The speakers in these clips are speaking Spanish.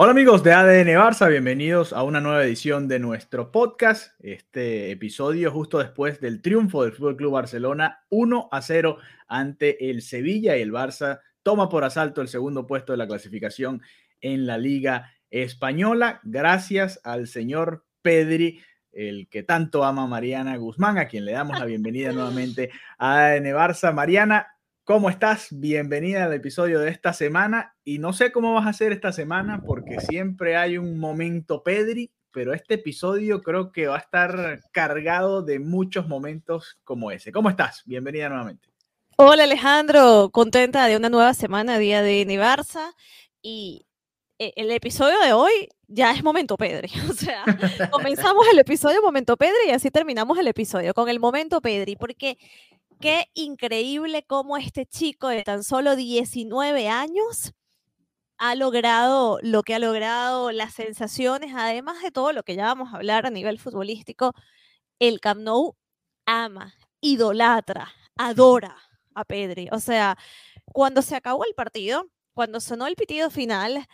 Hola amigos de ADN Barça, bienvenidos a una nueva edición de nuestro podcast. Este episodio justo después del triunfo del Fútbol Club Barcelona 1 a 0 ante el Sevilla y el Barça toma por asalto el segundo puesto de la clasificación en la Liga Española gracias al señor Pedri, el que tanto ama Mariana Guzmán, a quien le damos la bienvenida nuevamente a ADN Barça. Mariana, ¿Cómo estás? Bienvenida al episodio de esta semana. Y no sé cómo vas a hacer esta semana porque siempre hay un momento Pedri, pero este episodio creo que va a estar cargado de muchos momentos como ese. ¿Cómo estás? Bienvenida nuevamente. Hola Alejandro, contenta de una nueva semana, día de Barça. Y el episodio de hoy ya es momento Pedri. O sea, comenzamos el episodio momento Pedri y así terminamos el episodio con el momento Pedri, porque qué increíble cómo este chico de tan solo 19 años ha logrado lo que ha logrado, las sensaciones, además de todo lo que ya vamos a hablar a nivel futbolístico, el Camp Nou ama, idolatra, adora a Pedri. O sea, cuando se acabó el partido, cuando sonó el pitido final,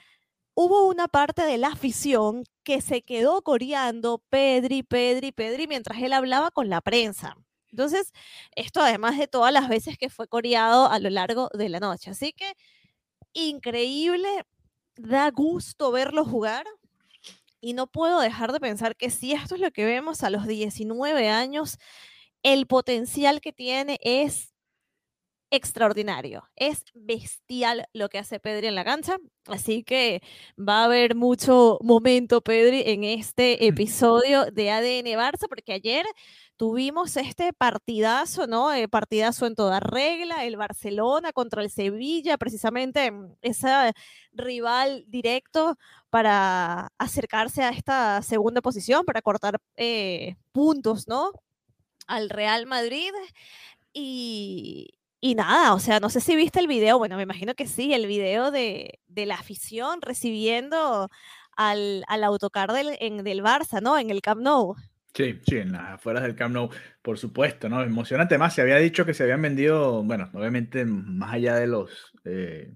hubo una parte de la afición que se quedó coreando Pedri, Pedri, Pedri mientras él hablaba con la prensa. Entonces, esto además de todas las veces que fue coreado a lo largo de la noche. Así que, increíble, da gusto verlo jugar. Y no puedo dejar de pensar que si esto es lo que vemos a los 19 años, el potencial que tiene es extraordinario. Es bestial lo que hace Pedri en la cancha. Así que va a haber mucho momento, Pedri, en este episodio de ADN Barça, porque ayer tuvimos este partidazo, ¿no? Eh, partidazo en toda regla, el Barcelona contra el Sevilla, precisamente mm, ese rival directo para acercarse a esta segunda posición, para cortar eh, puntos, ¿no? Al Real Madrid. Y, y nada, o sea, no sé si viste el video, bueno, me imagino que sí, el video de, la afición recibiendo al, autocar del, del Barça, ¿no? En el Camp Nou. Sí, sí, en las afueras del Camp Nou, por supuesto, ¿no? Emocionante más, se había dicho que se habían vendido, bueno, obviamente más allá de los eh,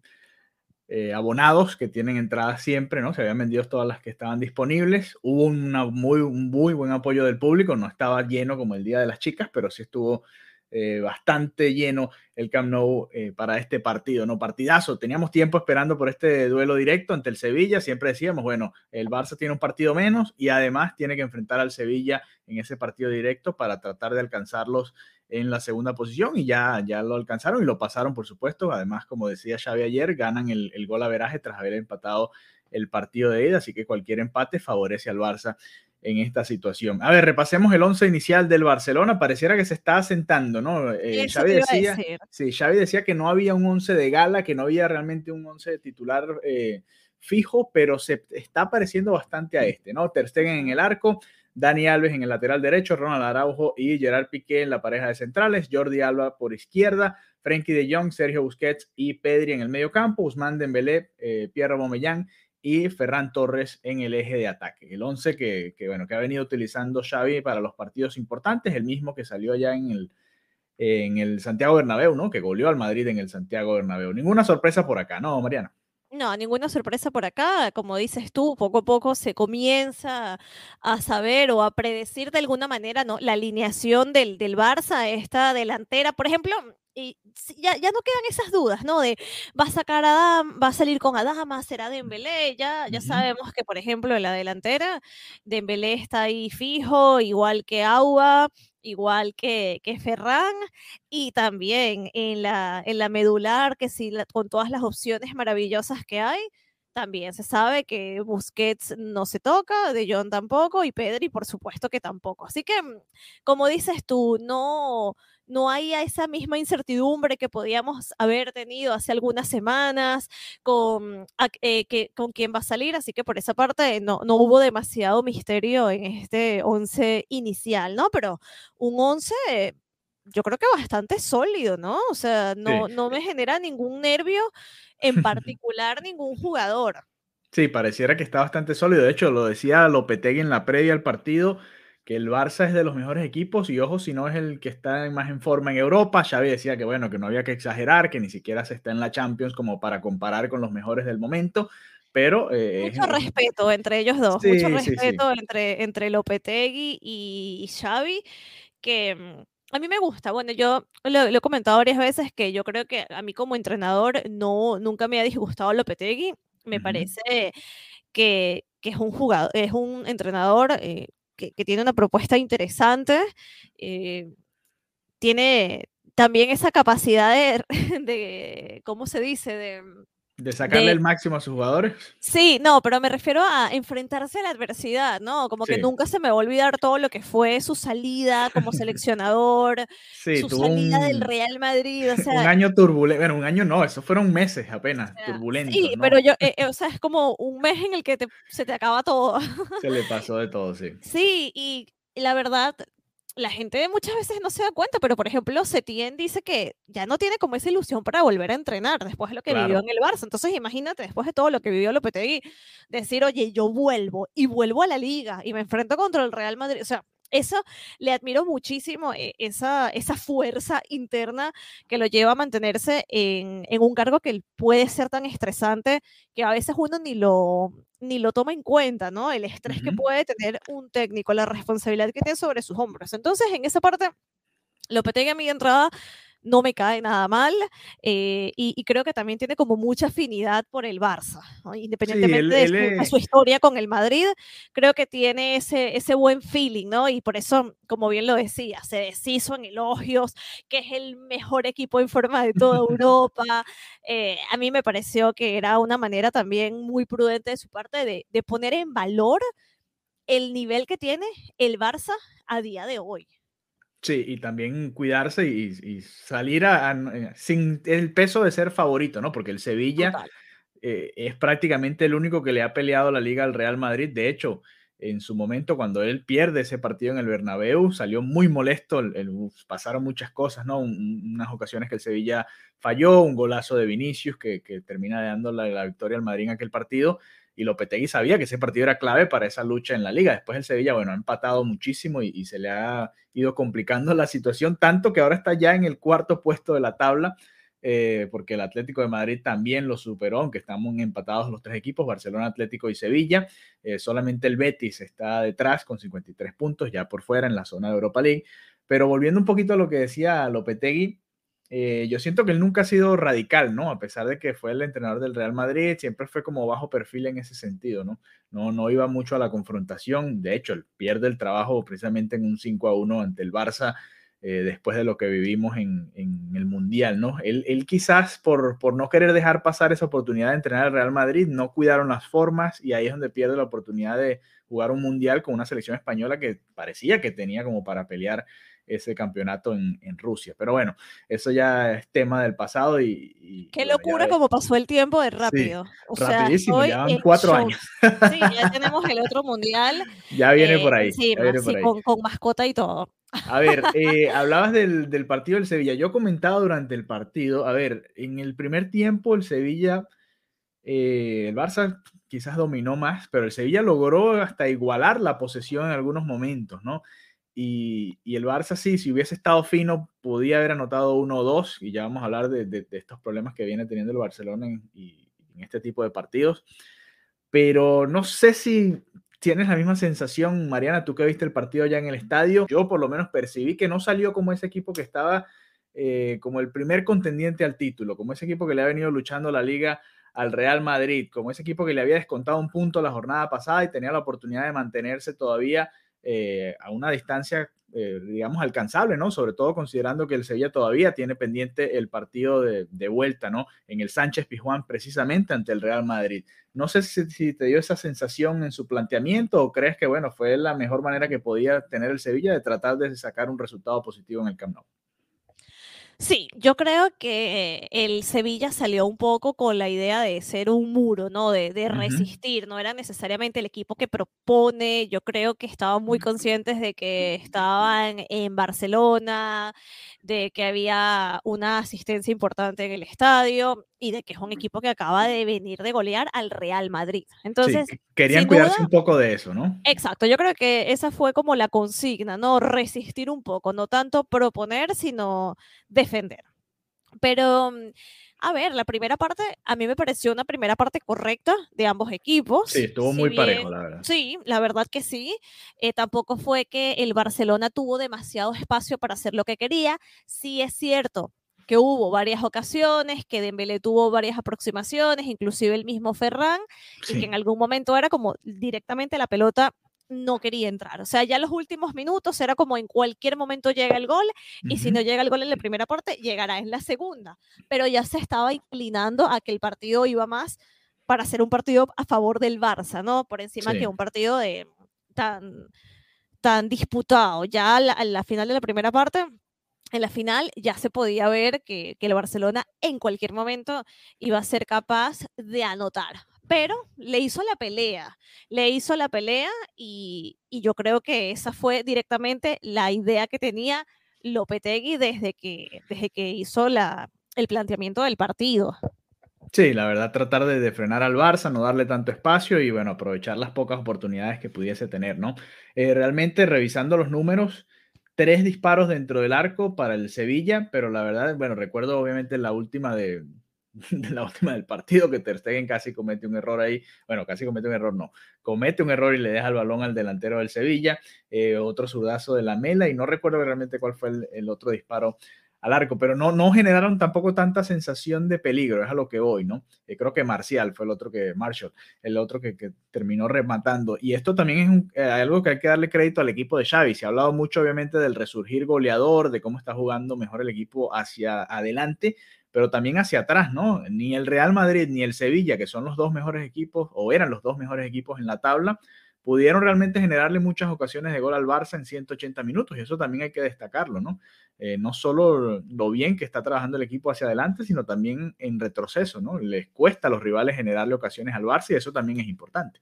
eh, abonados que tienen entradas siempre, ¿no? Se habían vendido todas las que estaban disponibles. Hubo una muy, un muy buen apoyo del público, no estaba lleno como el Día de las Chicas, pero sí estuvo eh, bastante lleno el Camp Nou eh, para este partido, ¿no? Partidazo. Teníamos tiempo esperando por este duelo directo ante el Sevilla. Siempre decíamos, bueno, el Barça tiene un partido menos y además tiene que enfrentar al Sevilla en ese partido directo para tratar de alcanzarlos en la segunda posición y ya, ya lo alcanzaron y lo pasaron, por supuesto. Además, como decía Xavi ayer, ganan el, el gol a veraje tras haber empatado el partido de ida, así que cualquier empate favorece al Barça en esta situación. A ver, repasemos el once inicial del Barcelona. Pareciera que se está asentando, ¿no? Eh, Xavi, decía, sí, Xavi decía que no había un once de gala, que no había realmente un once titular eh, fijo, pero se está pareciendo bastante a este, ¿no? Ter Stegen en el arco, Dani Alves en el lateral derecho, Ronald Araujo y Gerard Piqué en la pareja de centrales, Jordi Alba por izquierda, Frenkie de Jong, Sergio Busquets y Pedri en el medio campo, Usman Dembélé, eh, Pierre Bomellán y Ferran Torres en el eje de ataque. El 11 que, bueno, que ha venido utilizando Xavi para los partidos importantes, el mismo que salió allá en el, en el Santiago Bernabéu, ¿no? Que goleó al Madrid en el Santiago Bernabéu. Ninguna sorpresa por acá, ¿no, Mariana? No, ninguna sorpresa por acá. Como dices tú, poco a poco se comienza a saber o a predecir de alguna manera ¿no? la alineación del, del Barça, esta delantera. Por ejemplo, y ya, ya no quedan esas dudas, ¿no? De va a sacar a Adam, va a salir con Adama, será Dembélé, ya, ya sabemos que, por ejemplo, en la delantera, Dembélé está ahí fijo, igual que Aua, igual que, que Ferran, y también en la, en la medular, que sí, con todas las opciones maravillosas que hay, también se sabe que Busquets no se toca, De Jong tampoco y Pedri por supuesto que tampoco. Así que, mm, como dices tú, no, no hay esa misma incertidumbre que podíamos haber tenido hace algunas semanas con, eh, que, con quién va a salir, así que por esa parte no, no hubo demasiado misterio en este 11 inicial, ¿no? Pero un 11 yo creo que bastante sólido, ¿no? O sea, no, no me genera ningún nervio, en particular ningún jugador. Sí, pareciera que está bastante sólido. De hecho, lo decía Lopetegui en la previa al partido, que el Barça es de los mejores equipos y ojo, si no es el que está más en forma en Europa. Xavi decía que bueno, que no había que exagerar, que ni siquiera se está en la Champions como para comparar con los mejores del momento. Pero, eh, mucho respeto entre ellos dos, mucho respeto Entre, entre Lopetegui y Xavi, que mm, a mí me gusta, bueno, yo lo, he comentado varias veces que yo creo que a mí como entrenador no, nunca me ha disgustado Lopetegui, me parece que, es un jugador, es un entrenador eh, que, tiene una propuesta interesante, eh, tiene también esa capacidad de, de, ¿cómo se dice? De, de sacarle el máximo a sus jugadores. Sí, no, pero me refiero a enfrentarse a la adversidad, ¿no? Como que nunca se me va a olvidar todo lo que fue su salida como seleccionador, su salida del Real Madrid, o sea, un año turbulento, bueno, un año no, eso fueron meses apenas, turbulentos. Sí, pero yo, eh, eh, o sea, es como un mes en el que se te acaba todo. Se le pasó de todo, sí. Sí, y la verdad, la gente muchas veces no se da cuenta, pero por ejemplo, Setien dice que ya no tiene como esa ilusión para volver a entrenar después de lo que vivió en el Barça. Entonces, imagínate, después de todo lo que vivió Lopetegui, decir, oye, yo vuelvo y vuelvo a la liga y me enfrento contra el Real Madrid. O sea, eso le admiro muchísimo, eh, esa, esa fuerza interna que lo lleva a mantenerse en, en, un cargo que puede ser tan estresante que a veces uno ni lo, ni lo toma en cuenta, ¿no? El estrés que puede tener un técnico, la responsabilidad que tiene sobre sus hombros. Entonces, en esa parte, Lopetegui a mi entrada no me cae nada mal eh, y, creo que también tiene como mucha afinidad por el Barça, independientemente de, su, historia con el Madrid, creo que tiene ese, ese buen feeling, ¿no? Y por eso, como bien lo decía, se deshizo en elogios, que es el mejor equipo en forma de toda Europa. Eh, a mí me pareció que era una manera también muy prudente de su parte de, de poner en valor el nivel que tiene el Barça a día de hoy. Sí, y también cuidarse y, salir a, eh, sin el peso de ser favorito, ¿no? Porque el Sevilla eh, es prácticamente el único que le ha peleado la liga al Real Madrid. De hecho, en su momento, cuando él pierde ese partido en el Bernabéu, salió muy molesto, pasaron muchas cosas, ¿no? unas ocasiones que el Sevilla falló, un golazo de Vinicius que, termina dando la, la victoria al Madrid en aquel partido, y Lopetegui sabía que ese partido era clave para esa lucha en la liga. Después el Sevilla, bueno, ha empatado muchísimo y, se le ha ido complicando la situación, tanto que ahora está ya en el cuarto puesto de la tabla, eh, porque el Atlético de Madrid también lo superó, aunque estamos empatados los tres equipos, Barcelona, Atlético y Sevilla. Eh, solamente el Betis está detrás con 53 puntos, ya por fuera en la zona de Europa League. Pero volviendo un poquito a lo que decía Lopetegui, eh, yo siento que él nunca ha sido radical, ¿no? A pesar de que fue el entrenador del Real Madrid, siempre fue como bajo perfil en ese sentido, ¿no? No, no iba mucho a la confrontación. De hecho, él pierde el trabajo precisamente en un 5 a 1 ante el Barça eh, después de lo que vivimos en, en el Mundial, ¿no? Él, él quizás por, por, no querer dejar pasar esa oportunidad de entrenar al Real Madrid, no cuidaron las formas y ahí es donde pierde la oportunidad de jugar un Mundial con una selección española que parecía que tenía como para pelear ese campeonato en, en, Rusia. Pero bueno, eso ya es tema del pasado y... Qué locura como pasó el tiempo de rápido. rapidísimo, ya van cuatro años. Sí, ya tenemos el otro mundial. Ya viene por ahí. Sí, Con, mascota y todo. A ver, eh, hablabas del, del, partido del Sevilla. Yo comentaba durante el partido, a ver, en el primer tiempo el Sevilla, eh, el Barça quizás dominó más, pero el Sevilla logró hasta igualar la posesión en algunos momentos, ¿no? Y, el Barça sí, si hubiese estado fino, podía haber anotado uno o dos, y ya vamos a hablar de, estos problemas que viene teniendo el Barcelona en, este tipo de partidos. Pero no sé si tienes la misma sensación, Mariana, tú que viste el partido ya en el estadio. Yo por lo menos percibí que no salió como ese equipo que estaba eh, como el primer contendiente al título, como ese equipo que le ha venido luchando la liga al Real Madrid, como ese equipo que le había descontado un punto la jornada pasada y tenía la oportunidad de mantenerse todavía eh, a una distancia, eh, digamos, alcanzable, ¿no? Sobre todo considerando que el Sevilla todavía tiene pendiente el partido de, vuelta, ¿no? En el Sánchez Pizjuán, precisamente ante el Real Madrid. No sé si, te dio esa sensación en su planteamiento o crees que, bueno, fue la mejor manera que podía tener el Sevilla de tratar de sacar un resultado positivo en el Camp Nou. Sí, yo creo que el Sevilla salió un poco con la idea de ser un muro, ¿no? De, resistir, no era necesariamente el equipo que propone, yo creo que estaban muy conscientes de que estaban en Barcelona, de que había una asistencia importante en el estadio y de que es un equipo que acaba de venir de golear al Real Madrid. Entonces, querían cuidarse un poco de eso, ¿no? Exacto, yo creo que esa fue como la consigna, ¿no? Resistir un poco, no tanto proponer, sino defender. Pero mm, a ver, la primera parte, a mí me pareció una primera parte correcta de ambos equipos. Sí, estuvo muy parejo, la verdad. Sí, la verdad que sí. Eh, tampoco fue que el Barcelona tuvo demasiado espacio para hacer lo que quería. Sí es cierto que hubo varias ocasiones, que Dembélé tuvo varias aproximaciones, inclusive el mismo Ferran, y que en algún momento era como directamente la pelota no quería entrar. O sea, ya los últimos minutos era como en cualquier momento llega el gol y si no llega el gol en la primera parte, llegará en la segunda. Pero ya se estaba inclinando a que el partido iba más para ser un partido a favor del Barça, ¿no? Por encima que un partido de tan, tan disputado. Ya a la, final de la primera parte, en la final ya se podía ver que, el Barcelona en cualquier momento iba a ser capaz de anotar pero le hizo la pelea, le hizo la pelea y, yo creo que esa fue directamente la idea que tenía Lopetegui desde que, desde que hizo la, el planteamiento del partido. Sí, la verdad, tratar de, frenar al Barça, no darle tanto espacio y bueno, aprovechar las pocas oportunidades que pudiese tener, ¿no? Eh, realmente, revisando los números, tres disparos dentro del arco para el Sevilla, pero la verdad, bueno, recuerdo obviamente la última de, la última del partido, que Ter Stegen casi comete un error ahí, bueno, casi comete un error, no, comete un error y le deja el balón al delantero del Sevilla, eh, otro zurdazo de la Mela y no recuerdo realmente cuál fue el, otro disparo al arco, pero no, no generaron tampoco tanta sensación de peligro, es a lo que voy, ¿no? Eh, creo que Marcial fue el otro que, Marshall, el otro que, terminó rematando. Y esto también es eh, algo que hay que darle crédito al equipo de Xavi. Se ha hablado mucho, obviamente, del resurgir goleador, de cómo está jugando mejor el equipo hacia adelante, pero también hacia atrás, ¿no? Ni el Real Madrid ni el Sevilla, que son los dos mejores equipos, o eran los dos mejores equipos en la tabla, pudieron realmente generarle muchas ocasiones de gol al Barça en 180 minutos, y eso también hay que destacarlo, ¿no? Eh, no solo lo bien que está trabajando el equipo hacia adelante, sino también en retroceso, ¿no? Les cuesta a los rivales generarle ocasiones al Barça y eso también es importante.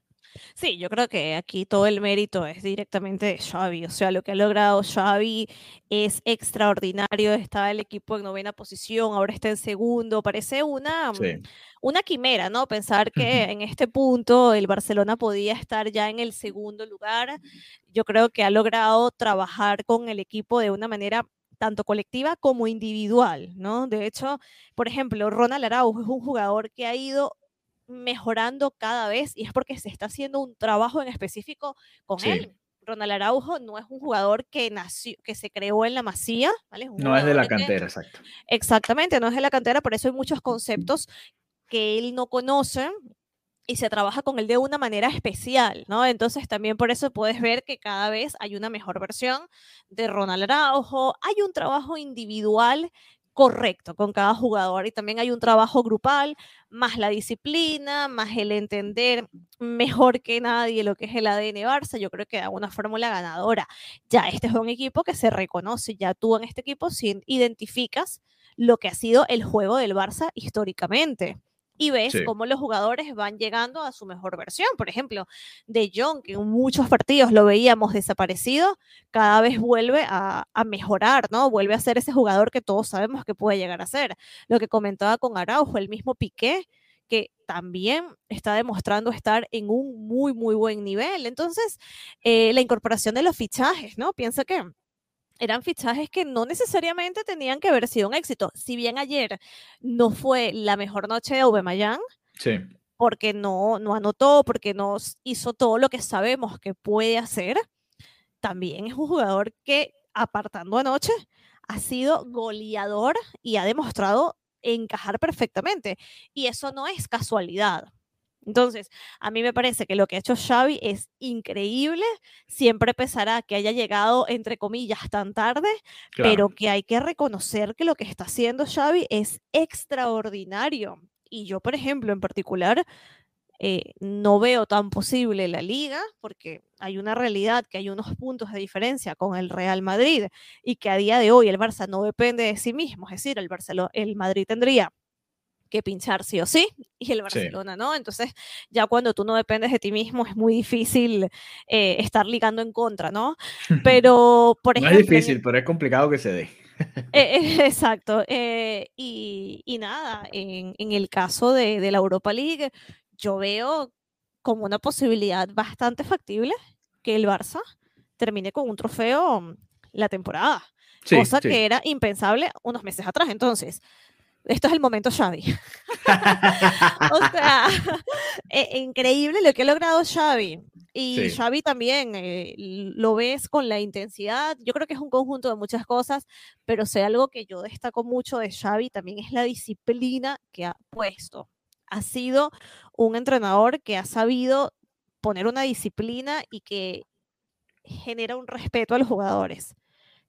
Sí, yo creo que aquí todo el mérito es directamente de Xavi, o sea, lo que ha logrado Xavi es extraordinario, estaba el equipo en novena posición, ahora está en segundo, parece una, mm, una quimera, ¿no? Pensar que en este punto el Barcelona podía estar ya en el segundo lugar, yo creo que ha logrado trabajar con el equipo de una manera tanto colectiva como individual, ¿no? De hecho, por ejemplo, Ronald Araujo es un jugador que ha ido mejorando cada vez y es porque se está haciendo un trabajo en específico con él. Ronald Araujo no es un jugador que nació, que se creó en la masía, ¿vale? no es de la cantera, exacto. Exactamente, no es de la cantera, por eso hay muchos conceptos que él no conoce y se trabaja con él de una manera especial, ¿no? Entonces también por eso puedes ver que cada vez hay una mejor versión de Ronald Araujo, hay un trabajo individual correcto con cada jugador y también hay un trabajo grupal, más la disciplina, más el entender mejor que nadie lo que es el ADN Barça, yo creo que da una fórmula ganadora. Ya este es un equipo que se reconoce, ya tú en este equipo identificas lo que ha sido el juego del Barça históricamente y ves cómo los jugadores van llegando a su mejor versión. Por ejemplo, De Jong, que en muchos partidos lo veíamos desaparecido, cada vez vuelve a, mejorar, ¿no? Vuelve a ser ese jugador que todos sabemos que puede llegar a ser. Lo que comentaba con Araujo, el mismo Piqué, que también está demostrando estar en un muy, muy buen nivel. Entonces, eh, la incorporación de los fichajes, ¿no? Piensa que eran fichajes que no necesariamente tenían que haber sido un éxito. Si bien ayer no fue la mejor noche de Aubameyang, sí. porque no, no anotó, porque no hizo todo lo que sabemos que puede hacer, también es un jugador que, apartando anoche, ha sido goleador y ha demostrado encajar perfectamente. Y eso no es casualidad. Entonces, a mí me parece que lo que ha hecho Xavi es increíble. Siempre pesará que haya llegado, entre comillas, tan tarde, pero que hay que reconocer que lo que está haciendo Xavi es extraordinario. Y yo, por ejemplo, en particular, eh, no veo tan posible la liga, porque hay una realidad que hay unos puntos de diferencia con el Real Madrid y que a día de hoy el Barça no depende de sí mismo, es decir, el, Barcelona, el Madrid tendría que pinchar sí o sí, y el Barcelona no. Entonces, ya cuando tú no dependes de ti mismo, es muy difícil eh, estar ligando en contra, ¿no? Pero, por ejemplo. No es difícil, pero es complicado que se dé. Eh, exacto. y, y, nada, en, en el caso de, de, la Europa League, yo veo como una posibilidad bastante factible que el Barça termine con un trofeo la temporada. cosa que era impensable unos meses atrás. Entonces, esto es el momento Xavi. o sea, e, increíble lo que ha logrado Xavi. Y Xavi también eh, lo ves con la intensidad. Yo creo que es un conjunto de muchas cosas, pero sé algo que yo destaco mucho de Xavi también es la disciplina que ha puesto ha sido un entrenador que ha sabido poner una disciplina y que genera un respeto a los jugadores.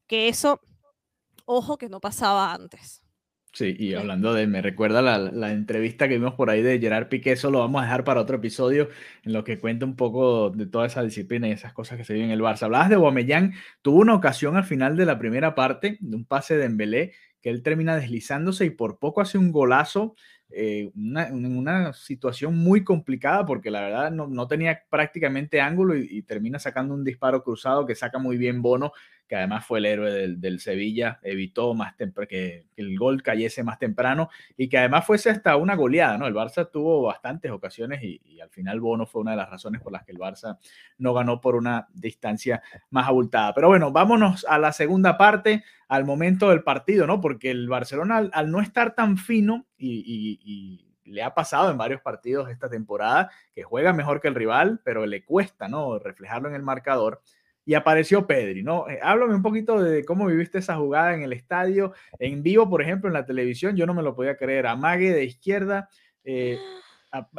Que eso, ojo, que no pasaba antes. Sí, y hablando de, me recuerda la, entrevista que vimos por ahí de Gerard Piqué, eso lo vamos a dejar para otro episodio en lo que cuenta un poco de toda esa disciplina y esas cosas que se viven en el Barça. Hablabas de Bomellán, tuvo una ocasión al final de la primera parte, de un pase de Embelé, que él termina deslizándose y por poco hace un golazo eh, una, una, situación muy complicada porque la verdad no, no tenía prácticamente ángulo y, y, termina sacando un disparo cruzado que saca muy bien Bono que además fue el héroe del, Sevilla, evitó más que, el gol cayese más temprano y que además fuese hasta una goleada, ¿no? El Barça tuvo bastantes ocasiones y, al final Bono fue una de las razones por las que el Barça no ganó por una distancia más abultada. Pero bueno, vámonos a la segunda parte, al momento del partido, ¿no? Porque el Barcelona al, no estar tan fino y, y le ha pasado en varios partidos esta temporada, que juega mejor que el rival, pero le cuesta, ¿no? Reflejarlo en el marcador y apareció Pedri, ¿no? Eh, háblame un poquito de cómo viviste esa jugada en el estadio, en vivo, por ejemplo, en la televisión, yo no me lo podía creer. Amague de izquierda, eh,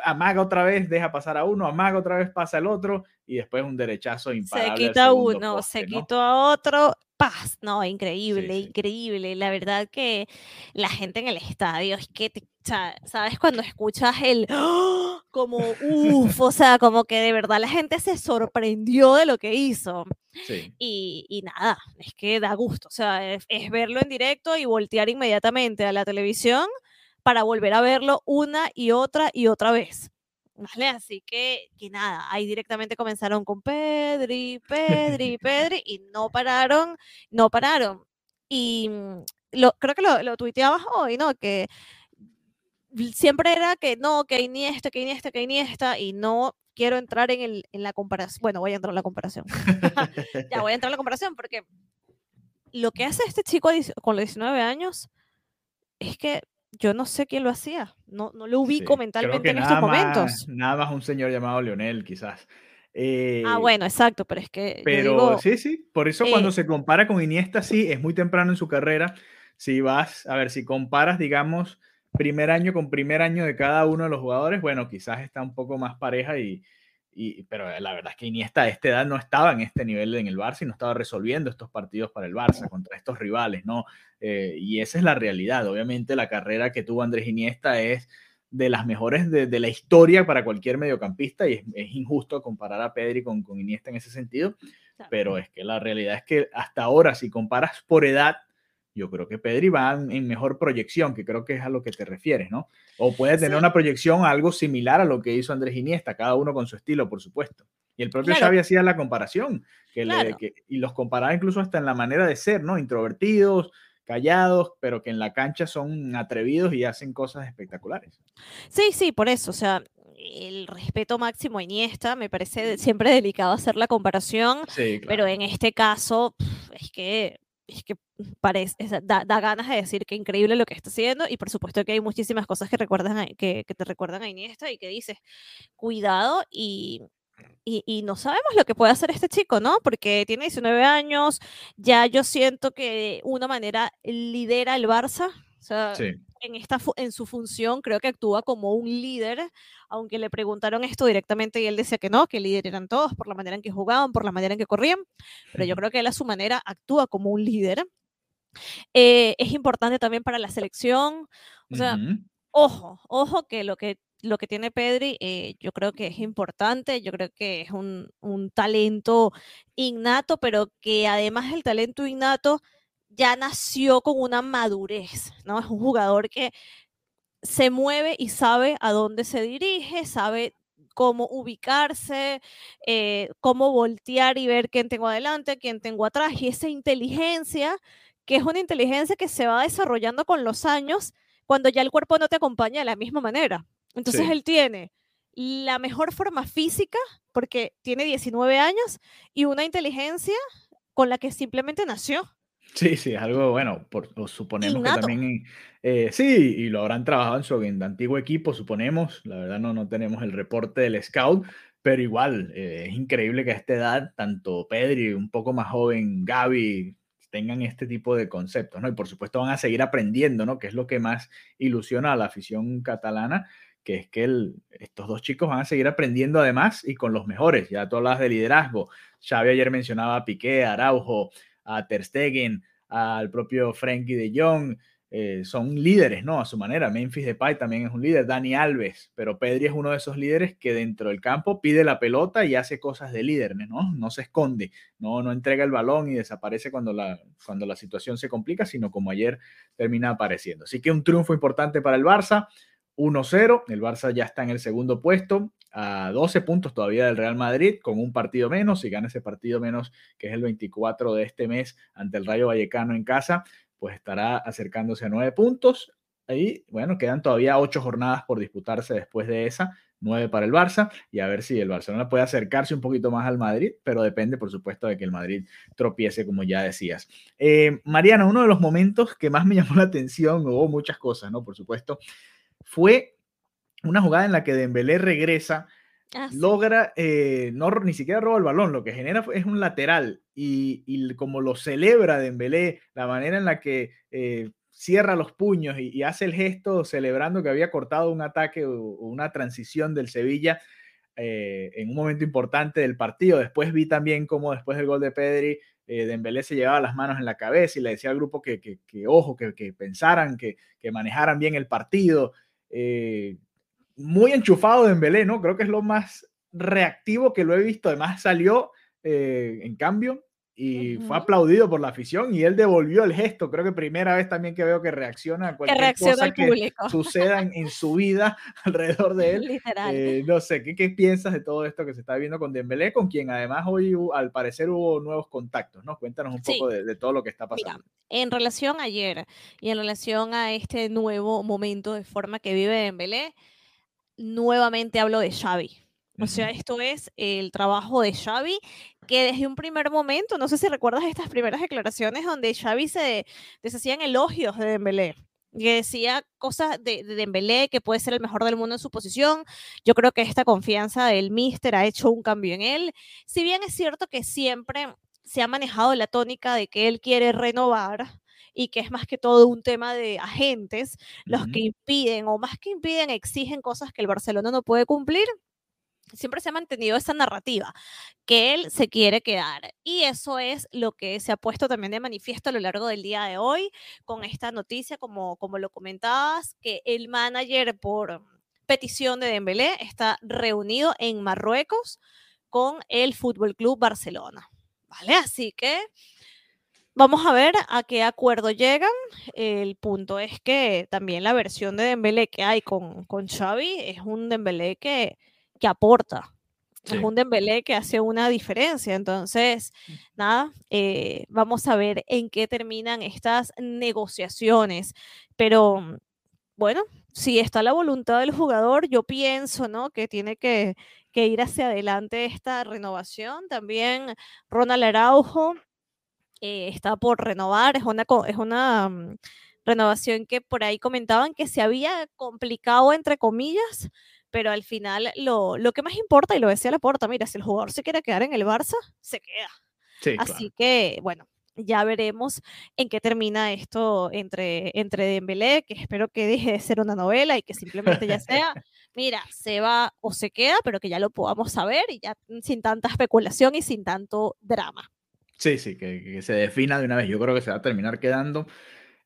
amaga otra vez, deja pasar a uno, amaga otra vez, pasa el otro, y después un derechazo imparable. Se quita uno, se quitó a otro, paz, no, increíble, increíble. La verdad que la gente en el estadio es que te ¿sabes? Cuando escuchas el ¡oh! como uff, o sea, como que de verdad la gente se sorprendió de lo que hizo. Y, nada, es que da gusto, o sea, es, verlo en directo y voltear inmediatamente a la televisión para volver a verlo una y otra y otra vez. ¿Vale? Así que, que nada, ahí directamente comenzaron con Pedri, Pedri, Pedri y no pararon, no pararon. Y mm, lo, creo que lo, lo tuiteabas hoy, ¿no? Que siempre era que no, que Iniesta, que Iniesta, que Iniesta, y no quiero entrar en, el, en la comparación. Bueno, voy a entrar en la comparación. ya voy a entrar en la comparación porque lo que hace este chico con los 19 años es que yo no sé quién lo hacía. No, no lo ubico mentalmente en estos momentos. Nada más un señor llamado Leonel, quizás. ah, eh, bueno, exacto, pero es que. Pero sí, sí. Por eso cuando eh se compara con Iniesta, sí, es muy temprano en su carrera. Si vas, a ver, si comparas, digamos, primer año con primer año de cada uno de los jugadores, bueno, quizás está un poco más pareja y, y, pero la verdad es que Iniesta a esta edad no estaba en este nivel en el Barça y no estaba resolviendo estos partidos para el Barça contra estos rivales, ¿no? Eh, y esa es la realidad. Obviamente la carrera que tuvo Andrés Iniesta es de las mejores de, de la historia para cualquier mediocampista y es, es, injusto comparar a Pedri con, con Iniesta en ese sentido, pero es que la realidad es que hasta ahora si comparas por edad, yo creo que Pedri va en mejor proyección, que creo que es a lo que te refieres, ¿no? O puede tener una proyección algo similar a lo que hizo Andrés Iniesta, cada uno con su estilo, por supuesto. Y el propio Xavi hacía la comparación, que, y los comparaba incluso hasta en la manera de ser, ¿no? Introvertidos, callados, pero que en la cancha son atrevidos y hacen cosas espectaculares. Sí, sí, por eso, o sea, el respeto máximo a Iniesta, me parece siempre delicado hacer la comparación, pero en este caso es que es que parece, da, ganas de decir que increíble lo que está haciendo y por supuesto que hay muchísimas cosas que, recuerdan que, que, te recuerdan a Iniesta y que dices, cuidado y, y, no sabemos lo que puede hacer este chico, ¿no? Porque tiene 19 años, ya yo siento que una manera lidera el Barça. O sea, en, esta, en su función creo que actúa como un líder, aunque le preguntaron esto directamente y él decía que no, que líder eran todos por la manera en que jugaban, por la manera en que corrían, pero yo creo que él a su manera actúa como un líder. Eh, es importante también para la selección, o sea, ojo, ojo que lo que lo que tiene Pedri, eh, yo creo que es importante, yo creo que es un, un, talento innato, pero que además el talento innato ya nació con una madurez, ¿no? Es un jugador que se mueve y sabe a dónde se dirige, sabe cómo ubicarse, eh, cómo voltear y ver quién tengo adelante, quién tengo atrás, y esa inteligencia, que es una inteligencia que se va desarrollando con los años cuando ya el cuerpo no te acompaña de la misma manera. Entonces él tiene la mejor forma física, porque tiene 19 años, y una inteligencia con la que simplemente nació. Sí, sí, es algo bueno, por, suponemos que también, eh, sí, y lo habrán trabajado en su antiguo equipo, suponemos, la verdad no, no tenemos el reporte del scout, pero igual, eh, es increíble que a esta edad, tanto Pedri, un poco más joven, Gaby, tengan este tipo de conceptos, ¿no? Y por supuesto van a seguir aprendiendo, ¿no? Que es lo que más ilusiona a la afición catalana, que es que estos dos chicos van a seguir aprendiendo además y con los mejores. Ya tú hablas de liderazgo. Xavi ayer mencionaba a Piqué, Araujo, a Ter Stegen, al propio Frankie de Jong. Eh, son líderes, ¿no? A su manera. Memphis Depay también es un líder, Dani Alves, pero Pedri es uno de esos líderes que dentro del campo pide la pelota y hace cosas de líder, ¿no? No se esconde, no, no entrega el balón y desaparece cuando la, cuando la situación se complica, sino como ayer termina apareciendo. Así que un triunfo importante para el Barça. 1-0. El Barça ya está en el segundo puesto, a 12 puntos todavía del Real Madrid, con un partido menos. Si gana ese partido menos, que es el 24 de este mes, ante el Rayo Vallecano en casa, pues estará acercándose a 9 puntos. Ahí, bueno, quedan todavía 8 jornadas por disputarse después de esa, 9 para el Barça, y a ver si el Barcelona puede acercarse un poquito más al Madrid, pero depende, por supuesto, de que el Madrid tropiece, como ya decías. Eh, Mariana, uno de los momentos que más me llamó la atención, hubo muchas cosas, ¿no? Por supuesto, fue una jugada en la que Dembélé regresa, ah, logra, eh, no ni siquiera roba el balón, lo que genera es un lateral y, como lo celebra Dembélé, la manera en la que eh, cierra los puños y, hace el gesto celebrando que había cortado un ataque o, una transición del Sevilla eh, en un momento importante del partido. Después vi también cómo después del gol de Pedri, Dembélé se llevaba las manos en la cabeza y le decía al grupo que, que, ojo, que, que pensaran, que, manejaran bien el partido. Eh, muy enchufado de Dembélé, ¿no? Creo que es lo más reactivo que lo he visto. Además salió eh, en cambio y fue aplaudido por la afición y él devolvió el gesto. Creo que primera vez también que veo que reacciona a cualquier cosa que suceda en, su vida alrededor de él. Literal. Eh, no sé, ¿qué, ¿qué, piensas de todo esto que se está viendo con Dembélé, con quien además hoy al parecer hubo nuevos contactos, ¿no? Cuéntanos un poco de, todo lo que está pasando. en relación a ayer y en relación a este nuevo momento de forma que vive Dembélé, nuevamente hablo de Xavi. O sea, esto es el trabajo de Xavi, que desde un primer momento, no sé si recuerdas estas primeras declaraciones donde Xavi se deshacían elogios de Dembélé, que decía cosas de, de, Dembélé, que puede ser el mejor del mundo en su posición. Yo creo que esta confianza del míster ha hecho un cambio en él. Si bien es cierto que siempre se ha manejado la tónica de que él quiere renovar, y que es más que todo un tema de agentes, los que impiden o más que impiden exigen cosas que el Barcelona no puede cumplir siempre se ha mantenido esa narrativa, que él se quiere quedar. Y eso es lo que se ha puesto también de manifiesto a lo largo del día de hoy con esta noticia, como, como lo comentabas, que el manager por petición de Dembélé está reunido en Marruecos con el Fútbol Club Barcelona. ¿Vale? Así que vamos a ver a qué acuerdo llegan. El punto es que también la versión de Dembélé que hay con, con Xavi es un Dembélé que que aporta. Es un Dembélé que hace una diferencia. Entonces, mm. nada, eh, vamos a ver en qué terminan estas negociaciones. Pero, bueno, si está la voluntad del jugador, yo pienso, ¿no? Que tiene que, ir hacia adelante esta renovación. También Ronald Araujo eh, está por renovar. Es una, es una mm, renovación que por ahí comentaban que se había complicado, entre comillas, pero al final lo, lo que más importa, y lo decía la porta, mira, si el jugador se quiere quedar en el Barça, se queda. Así que, bueno, ya veremos en qué termina esto entre, entre Dembélé, que espero que deje de ser una novela y que simplemente ya sea, mira, se va o se queda, pero que ya lo podamos saber y ya sin tanta especulación y sin tanto drama. Sí, sí, que, se defina de una vez. Yo creo que se va a terminar quedando.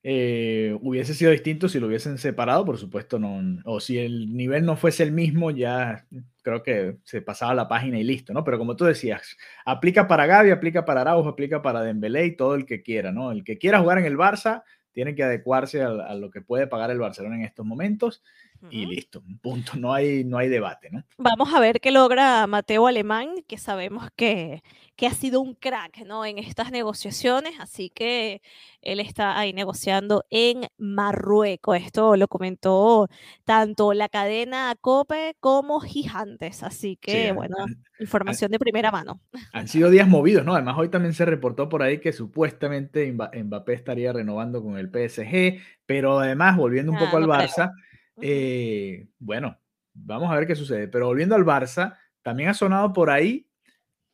Eh, hubiese sido distinto si lo hubiesen separado, por supuesto, no, o si el nivel no fuese el mismo, ya creo que se pasaba la página y listo, ¿no? Pero como tú decías, aplica para Gaby, aplica para Araujo, aplica para Dembélé y todo el que quiera, ¿no? El que quiera jugar en el Barça tiene que adecuarse a lo que puede pagar el Barcelona en estos momentos y listo, punto, no hay, no hay debate, ¿no? Vamos a ver qué logra Mateo Alemán, que sabemos que, que ha sido un crack, ¿no? En estas negociaciones, así que él está ahí negociando en Marruecos. Esto lo comentó tanto la cadena COPE como Gigantes, así que, bueno, información de primera mano. Han sido días movidos, ¿no? Además, hoy también se reportó por ahí que supuestamente Mbappé estaría renovando con el PSG, pero además, volviendo un poco ah, al Barça, eh, bueno, vamos a ver qué sucede. Pero volviendo al Barça, también ha sonado por ahí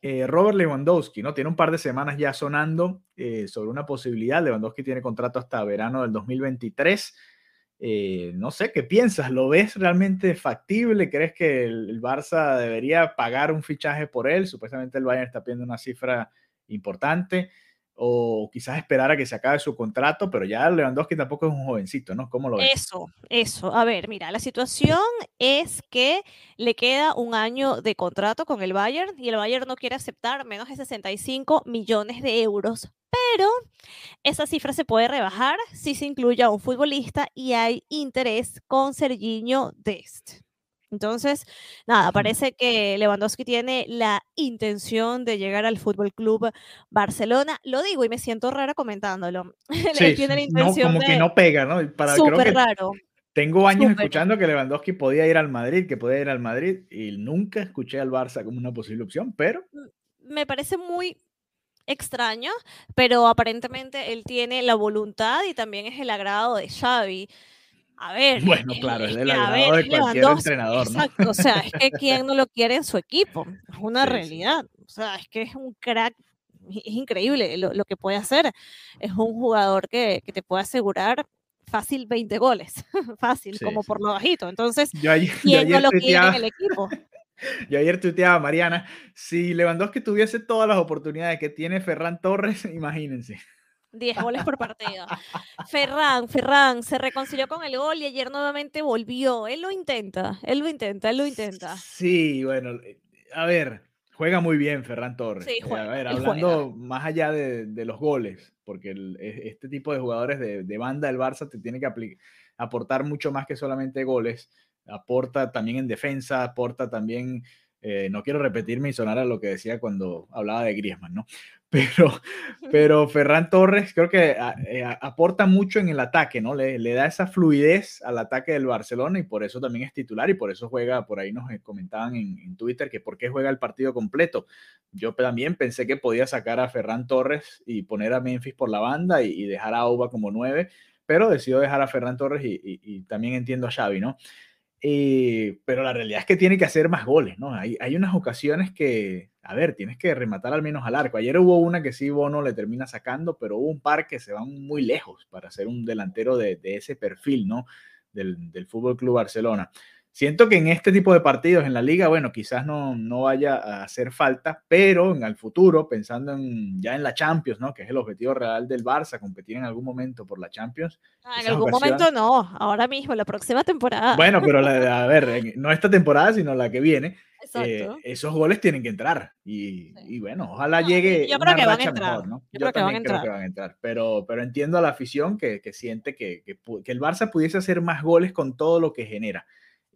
eh, Robert Lewandowski, ¿no? Tiene un par de semanas ya sonando eh, sobre una posibilidad. Lewandowski tiene contrato hasta verano del 2023. no sé, ¿qué piensas? ¿Lo ves realmente factible? ¿Crees que el, el, Barça debería pagar un fichaje por él? Supuestamente el Bayern está pidiendo una cifra importante o quizás esperar a que se acabe su contrato, pero ya Lewandowski tampoco es un jovencito, ¿no? ¿Cómo lo ves? Eso, eso. A ver, mira, la situación es que le queda un año de contrato con el Bayern y el Bayern no quiere aceptar menos de 65 millones de euros, pero esa cifra se puede rebajar si se incluye a un futbolista y hay interés con Serginho Dest. Entonces, nada, parece que Lewandowski tiene la intención de llegar al Fútbol Club Barcelona. Lo digo y me siento rara comentándolo. Sí, tiene la intención no, como que no pega, ¿no? Para, Súper raro. Tengo años escuchando que Lewandowski podía ir al Madrid, que podía ir al Madrid, y nunca escuché al Barça como una posible opción, pero... Me parece muy extraño, pero aparentemente él tiene la voluntad y también es el agrado de Xavi. A ver. Bueno, claro, es del agrado de cualquier entrenador, ¿no? Exacto, o sea, es que quien no lo quiere en su equipo, es una realidad. O sea, es que es un crack, es increíble lo, que puede hacer. Es un jugador que, que, te puede asegurar fácil 20 goles, fácil, como por lo bajito. Entonces, ¿quién no lo quiere en el equipo? Yo ayer tuiteaba, Mariana, si Lewandowski tuviese todas las oportunidades que tiene Ferran Torres, imagínense. 10 goles por partido. Ferran, Ferran se reconcilió con el gol y ayer nuevamente volvió. Él lo intenta, él lo intenta, él lo intenta. Sí, bueno, a ver, juega muy bien Ferran Torres. Sí, eh, a ver, hablando más allá de, los goles, porque este tipo de jugadores de, banda del Barça te tiene que aportar mucho más que solamente goles. Aporta también en defensa, aporta también eh, no quiero repetirme y sonar a lo que decía cuando hablaba de Griezmann, ¿no? Pero, pero Ferran Torres creo que ah, eh, aporta mucho en el ataque, ¿no? Le, le, da esa fluidez al ataque del Barcelona y por eso también es titular y por eso juega, por ahí nos eh, comentaban en, Twitter que por qué juega el partido completo. Yo también pensé que podía sacar a Ferran Torres y poner a Memphis por la banda y, dejar a Auba como nueve, pero decidió dejar a Ferran Torres y, y también entiendo a Xavi, ¿no? Eh, pero la realidad es que tiene que hacer más goles, ¿no? Hay, hay, unas ocasiones que, a ver, tienes que rematar al menos al arco. Ayer hubo una que sí Bono le termina sacando, pero hubo un par que se van muy lejos para ser un delantero de, de ese perfil, ¿no? Del, del Fútbol Club Barcelona. Siento que en este tipo de partidos en la liga, bueno, quizás no, no vaya a hacer falta, pero en el futuro, pensando en, ya en la Champions, ¿no? Que es el objetivo real del Barça, competir en algún momento por la Champions. Ah, en algún momento no, ahora mismo, la próxima temporada. Bueno, pero a ver, no esta temporada, sino la que viene. Eh, esos goles tienen que entrar y, y bueno, ojalá llegue yo creo que van a entrar. ¿no? Yo, creo, que van, creo que van a entrar, pero, pero entiendo a la afición que, que siente que, que, que el Barça pudiese hacer más goles con todo lo que genera.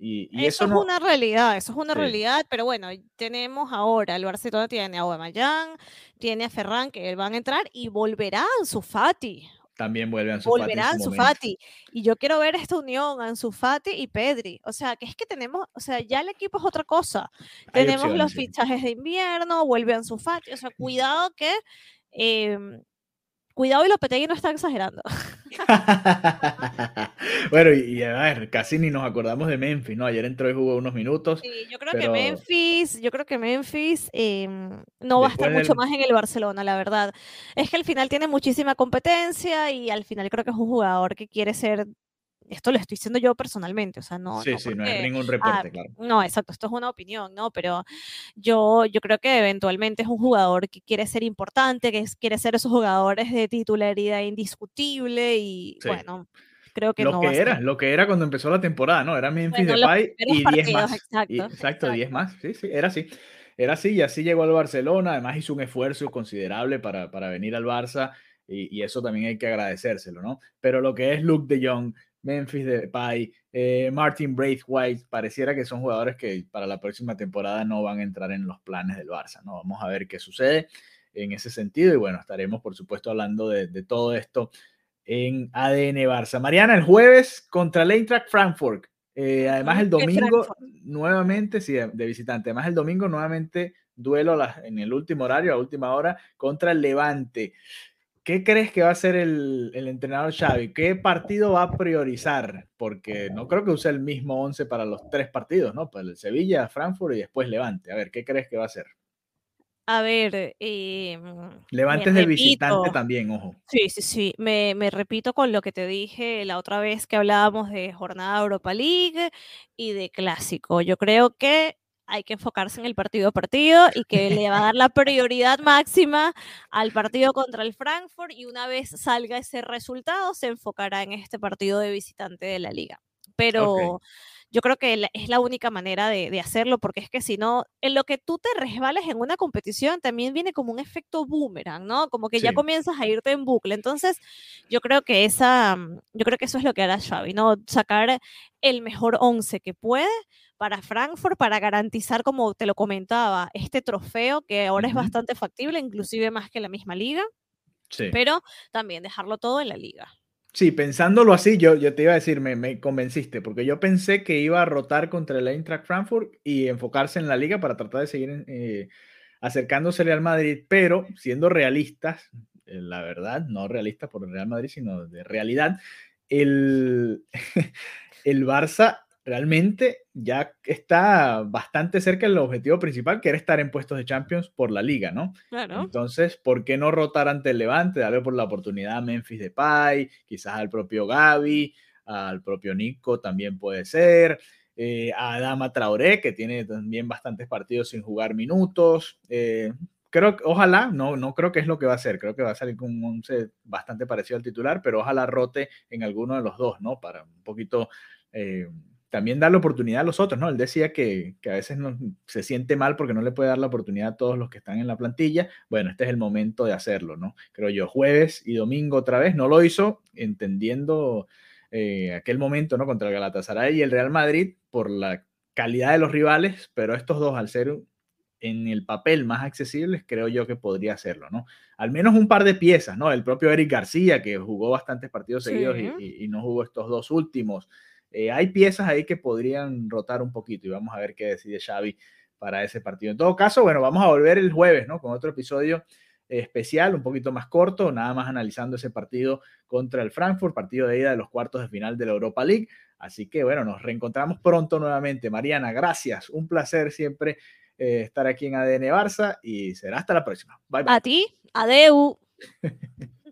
Y, eso, es una realidad, eso es una realidad, pero bueno, tenemos ahora, el Barcelona tiene a Aubameyang, tiene a Ferran que van a entrar y volverá Ansu Fati. También vuelve Ansu Volverá Ansu Fati. Y yo quiero ver esta unión, Ansu Fati y Pedri. O sea, que es que tenemos, o sea, ya el equipo es otra cosa. tenemos los fichajes de invierno, vuelve Ansu Fati. O sea, cuidado que... Em, cuidado y Lopetegui no está exagerando. bueno, y, a ver, casi ni nos acordamos de Memphis, ¿no? Ayer entró y jugó unos minutos. Sí, yo creo que Memphis, yo creo que Memphis em, no va a estar mucho más en el Barcelona, la verdad. Es que al final tiene muchísima competencia y al final creo que es un jugador que quiere ser esto lo estoy diciendo yo personalmente, o sea, no. Sí, sí, no es ningún reporte, ah, claro. No, exacto, esto es una opinión, ¿no? Pero yo, yo creo que eventualmente es un jugador que quiere ser importante, que quiere ser esos jugadores de titularidad indiscutible y bueno. Creo que lo no que era, lo que era cuando empezó la temporada, ¿no? Era Memphis de Depay y 10 más. Exacto, 10 más. Sí, sí, era así. Era así y así llegó al Barcelona. Además hizo un esfuerzo considerable para, para venir al Barça y, y, eso también hay que agradecérselo, ¿no? Pero lo que es Luke de Jong, Memphis Depay, eh, Martin Braithwaite, pareciera que son jugadores que para la próxima temporada no van a entrar en los planes del Barça, ¿no? Vamos a ver qué sucede en ese sentido y bueno, estaremos por supuesto hablando de, todo esto en ADN Barça. Mariana, el jueves contra el Eintracht Frankfurt. Eh, además el domingo nuevamente, sí, de visitante. Además el domingo nuevamente duelo en el último horario, a última hora, contra el Levante. ¿Qué crees que va a ser el, entrenador Xavi? ¿Qué partido va a priorizar? Porque no creo que use el mismo 11 para los tres partidos, ¿no? Para el Sevilla, Frankfurt y después Levante. A ver, ¿qué crees que va a hacer? A ver, eh, Levante es de visitante también, ojo. Sí, sí, sí. Me, me, repito con lo que te dije la otra vez que hablábamos de jornada Europa League y de clásico. Yo creo que hay que enfocarse en el partido a partido y que le va a dar la prioridad máxima al partido contra el Frankfurt y una vez salga ese resultado se enfocará en este partido de visitante de la liga. Pero yo creo que es la única manera de, hacerlo porque es que si no, en lo que tú te resbales en una competición también viene como un efecto boomerang, ¿no? Como que ya comienzas a irte en bucle. Entonces, yo creo que esa, yo creo que eso es lo que hará Xavi, ¿no? Sacar el mejor once que puede para Frankfurt para garantizar, como te lo comentaba, este trofeo que ahora es bastante factible, inclusive más que la misma liga, sí. pero también dejarlo todo en la liga. Sí, pensándolo así, yo, yo te iba a decir, me, me, convenciste, porque yo pensé que iba a rotar contra el Eintracht Frankfurt y enfocarse en la liga para tratar de seguir eh, acercándose al Madrid, pero siendo realistas, eh, la verdad, no realistas por el Real Madrid, sino de realidad, el, el Barça realmente ya está bastante cerca del objetivo principal, que era estar en puestos de Champions por la liga, ¿no? Claro. Entonces, ¿por qué no rotar ante el Levante? Darle por la oportunidad a Memphis Depay, quizás al propio Gaby, al propio Nico también puede ser, eh, a Adama Traoré, que tiene también bastantes partidos sin jugar minutos. Eh, creo que, ojalá, no, no creo que es lo que va a hacer, creo que va a salir con un once bastante parecido al titular, pero ojalá rote en alguno de los dos, ¿no? Para un poquito... Eh, también dar la oportunidad a los otros, ¿no? Él decía que, a veces no, se siente mal porque no le puede dar la oportunidad a todos los que están en la plantilla. Bueno, este es el momento de hacerlo, ¿no? Creo yo, jueves y domingo otra vez, no lo hizo entendiendo eh, aquel momento, ¿no? Contra el Galatasaray y el Real Madrid por la calidad de los rivales, pero estos dos al ser en el papel más accesibles, creo yo que podría hacerlo, ¿no? Al menos un par de piezas, ¿no? El propio Eric García, que jugó bastantes partidos seguidos y, y no jugó estos dos últimos. Eh, hay piezas ahí que podrían rotar un poquito y vamos a ver qué decide Xavi para ese partido. En todo caso, bueno, vamos a volver el jueves, ¿no? Con otro episodio especial, un poquito más corto, nada más analizando ese partido contra el Frankfurt, partido de ida de los cuartos de final de la Europa League. Así que bueno, nos reencontramos pronto nuevamente. Mariana, gracias. Un placer siempre eh, estar aquí en ADN Barça y será hasta la próxima. Bye, bye. A ti, adeu.